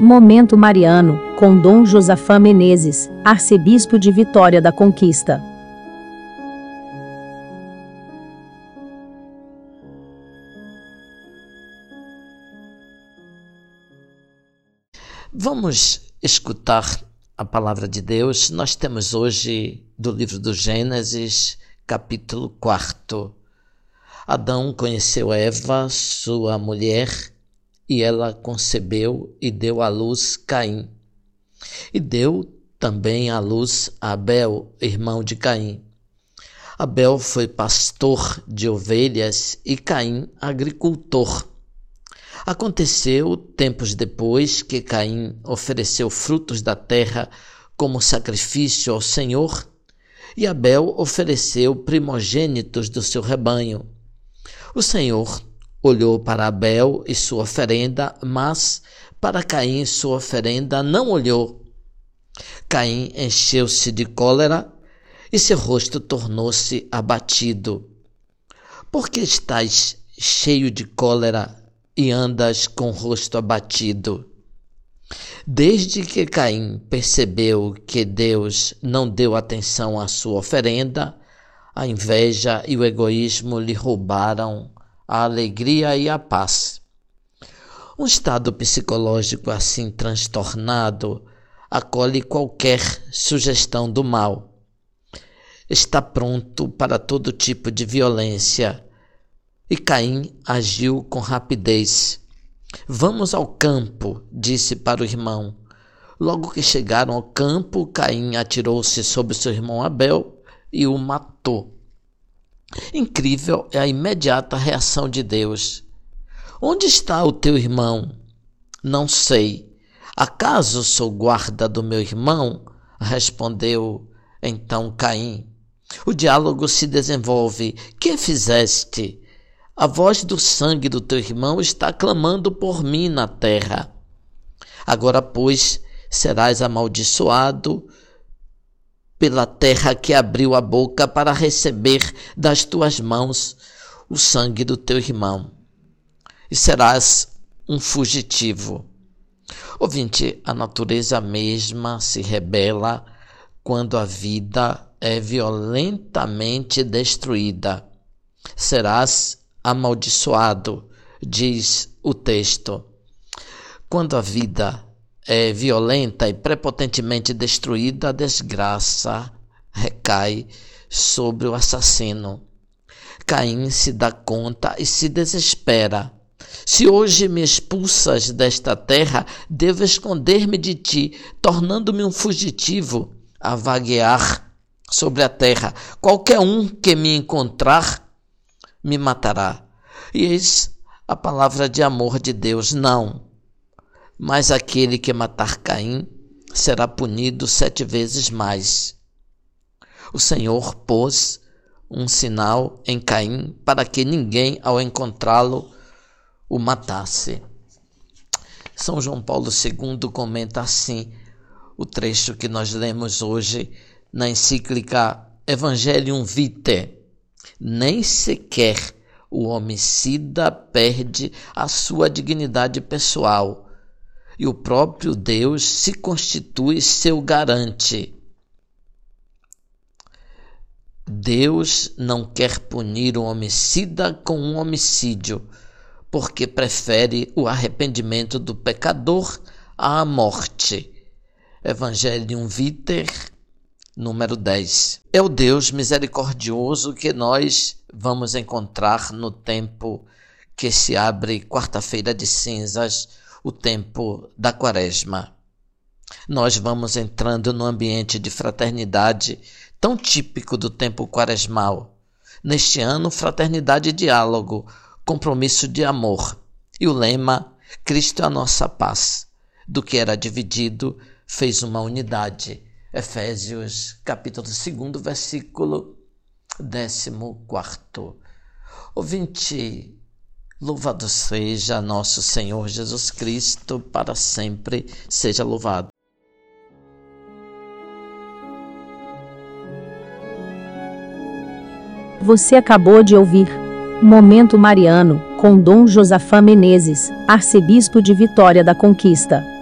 Momento Mariano, com Dom Josafá Menezes, arcebispo de Vitória da Conquista. Vamos escutar a palavra de Deus. Nós temos hoje do livro do Gênesis, capítulo 4. Adão conheceu Eva, sua mulher, e ela concebeu e deu à luz Caim. E deu também à luz Abel, irmão de Caim. Abel foi pastor de ovelhas e Caim agricultor. Aconteceu tempos depois que Caim ofereceu frutos da terra como sacrifício ao Senhor, e Abel ofereceu primogênitos do seu rebanho. O Senhor olhou para Abel e sua oferenda, mas para Caim sua oferenda não olhou. Caim encheu-se de cólera e seu rosto tornou-se abatido. Por que estás cheio de cólera e andas com o rosto abatido? Desde que Caim percebeu que Deus não deu atenção à sua oferenda, a inveja e o egoísmo lhe roubaram a alegria e a paz. Um estado psicológico assim transtornado acolhe qualquer sugestão do mal. Está pronto para todo tipo de violência. E Caim agiu com rapidez. Vamos ao campo, disse para o irmão. Logo que chegaram ao campo, Caim atirou-se sobre seu irmão Abel e o matou. Incrível é a imediata reação de Deus. Onde está o teu irmão? Não sei. Acaso sou guarda do meu irmão? Respondeu então Caim. O diálogo se desenvolve. Que fizeste? A voz do sangue do teu irmão está clamando por mim na terra. Agora, pois, serás amaldiçoado pela terra que abriu a boca para receber das tuas mãos o sangue do teu irmão, e serás um fugitivo. Ouvinte, a natureza mesma se rebela quando a vida é violentamente destruída. Serás amaldiçoado, diz o texto. Quando a vida é violenta e prepotentemente destruída, a desgraça recai sobre o assassino. Caim se dá conta e se desespera. Se hoje me expulsas desta terra, devo esconder-me de ti, tornando-me um fugitivo, a vaguear sobre a terra. Qualquer um que me encontrar me matará. E eis a palavra de amor de Deus: não mas aquele que matar Caim será punido sete vezes mais. O Senhor pôs um sinal em Caim para que ninguém, ao encontrá-lo, o matasse. São João Paulo II comenta assim o trecho que nós lemos hoje na encíclica Evangelium Vitae. Nem sequer o homicida perde a sua dignidade pessoal e o próprio Deus se constitui seu garante. Deus não quer punir um homicida com um homicídio, porque prefere o arrependimento do pecador à morte. Evangelium Vitae, número 10. É o Deus misericordioso que nós vamos encontrar no tempo que se abre quarta-feira de cinzas o tempo da quaresma. Nós vamos entrando no ambiente de fraternidade tão típico do tempo quaresmal. Neste ano, fraternidade e diálogo, compromisso de amor. E o lema: Cristo é a nossa paz. Do que era dividido, fez uma unidade. Efésios, capítulo 2, versículo 14. Ouvinte Louvado seja nosso Senhor Jesus Cristo, para sempre seja louvado. Você acabou de ouvir Momento Mariano, com Dom Josafá Menezes, arcebispo de Vitória da Conquista.